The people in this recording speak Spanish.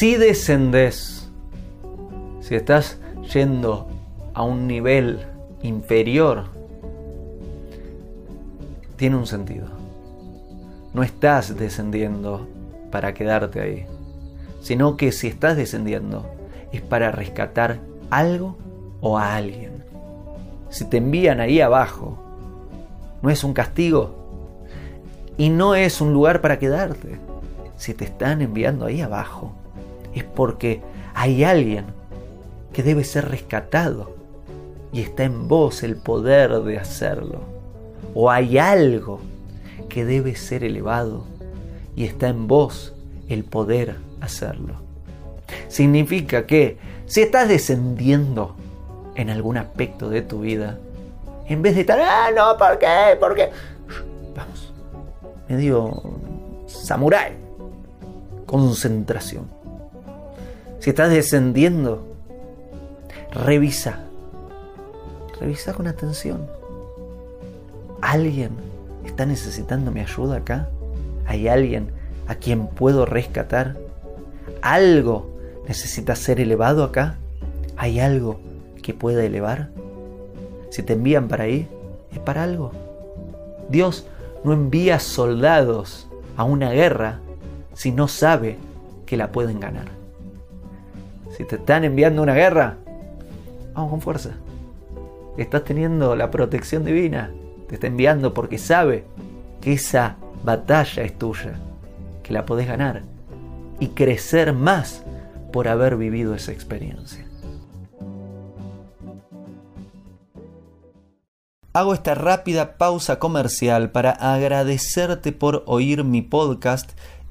descendés, si estás yendo a un nivel inferior, tiene un sentido. No estás descendiendo para quedarte ahí, sino que si estás descendiendo es para rescatar algo o a alguien. Si te envían ahí abajo, no es un castigo y no es un lugar para quedarte. Si te están enviando ahí abajo, es porque hay alguien que debe ser rescatado y está en vos el poder de hacerlo. O hay algo que debe ser elevado y está en vos el poder hacerlo. Significa que si estás descendiendo en algún aspecto de tu vida, en vez de estar, ah, no, ¿por qué? ¿Por qué? Vamos, medio samurái, concentración. Si estás descendiendo, revisa, revisa con atención. ¿Alguien está necesitando mi ayuda acá? ¿Hay alguien a quien puedo rescatar? ¿Algo necesita ser elevado acá? ¿Hay algo que pueda elevar? Si te envían para ahí, es para algo. Dios no envía soldados a una guerra si no sabe que la pueden ganar. Si te están enviando una guerra, vamos con fuerza. Estás teniendo la protección divina. Te está enviando porque sabe que esa batalla es tuya, que la podés ganar y crecer más por haber vivido esa experiencia. Hago esta rápida pausa comercial para agradecerte por oír mi podcast